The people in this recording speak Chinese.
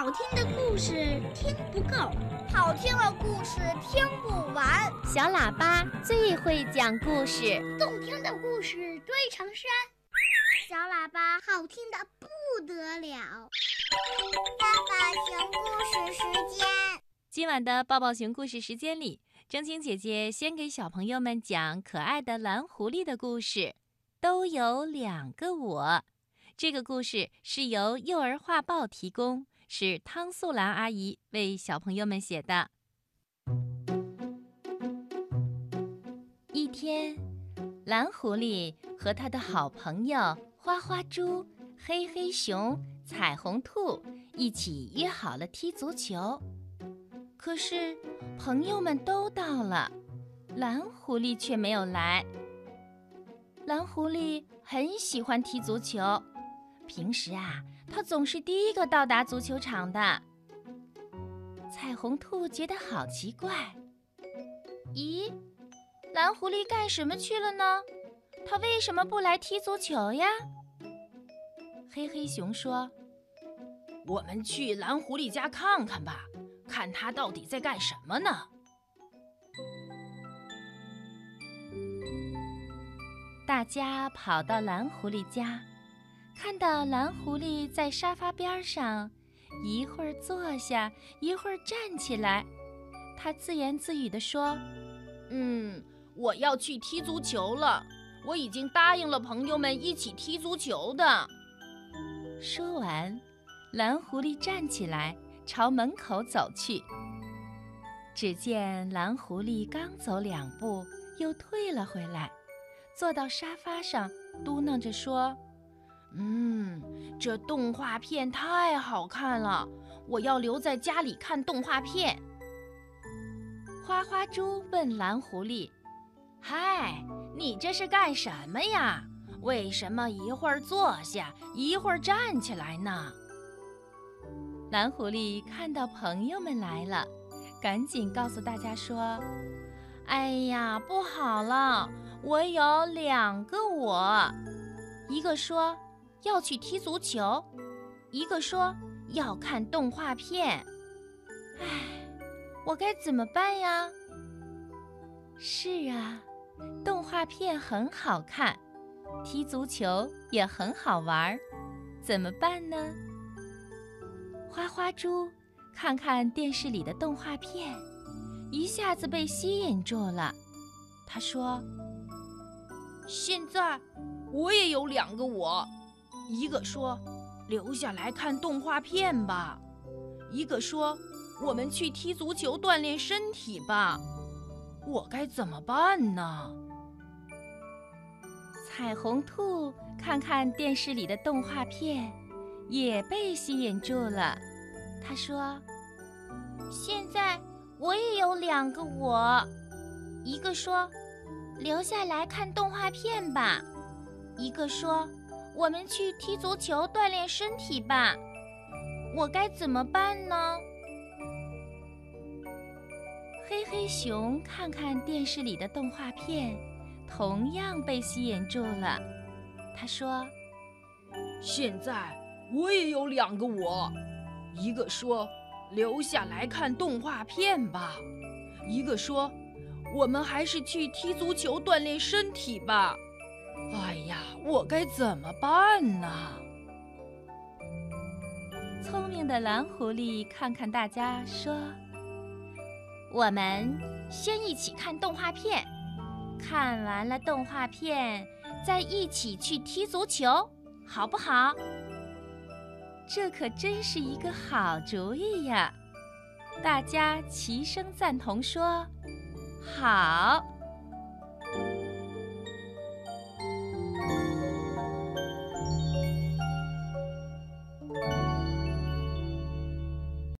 好听的故事听不够，好听的故事听不完。小喇叭最会讲故事，动听的故事堆成山。小喇叭好听的不得了。爸爸熊故事时间，今晚的抱抱熊故事时间里，正晶姐姐先给小朋友们讲可爱的蓝狐狸的故事。都有两个我。这个故事是由幼儿画报提供，是汤素兰阿姨为小朋友们写的。一天，蓝狐狸和他的好朋友花花猪、黑黑熊、彩虹兔一起约好了踢足球。可是，朋友们都到了，蓝狐狸却没有来。蓝狐狸很喜欢踢足球。平时啊，他总是第一个到达足球场的。彩虹兔觉得好奇怪，咦，蓝狐狸干什么去了呢？他为什么不来踢足球呀？黑黑熊说：“我们去蓝狐狸家看看吧，看他到底在干什么呢。”大家跑到蓝狐狸家。看到蓝狐狸在沙发边上，一会儿坐下，一会儿站起来。他自言自语地说：“嗯，我要去踢足球了。我已经答应了朋友们一起踢足球的。”说完，蓝狐狸站起来朝门口走去。只见蓝狐狸刚走两步，又退了回来，坐到沙发上，嘟囔着说。嗯，这动画片太好看了，我要留在家里看动画片。花花猪问蓝狐狸：“嗨，你这是干什么呀？为什么一会儿坐下，一会儿站起来呢？”蓝狐狸看到朋友们来了，赶紧告诉大家说：“哎呀，不好了，我有两个我，一个说。”要去踢足球，一个说要看动画片，唉，我该怎么办呀？是啊，动画片很好看，踢足球也很好玩儿，怎么办呢？花花猪看看电视里的动画片，一下子被吸引住了。他说：“现在我也有两个我。”一个说：“留下来看动画片吧。”一个说：“我们去踢足球锻炼身体吧。”我该怎么办呢？彩虹兔看看电视里的动画片，也被吸引住了。他说：“现在我也有两个我。”一个说：“留下来看动画片吧。”一个说。我们去踢足球锻炼身体吧，我该怎么办呢？黑黑熊看看电视里的动画片，同样被吸引住了。他说：“现在我也有两个我，一个说留下来看动画片吧，一个说我们还是去踢足球锻炼身体吧。”哎呀，我该怎么办呢？聪明的蓝狐狸看看大家，说：“我们先一起看动画片，看完了动画片，再一起去踢足球，好不好？”这可真是一个好主意呀！大家齐声赞同说：“好。”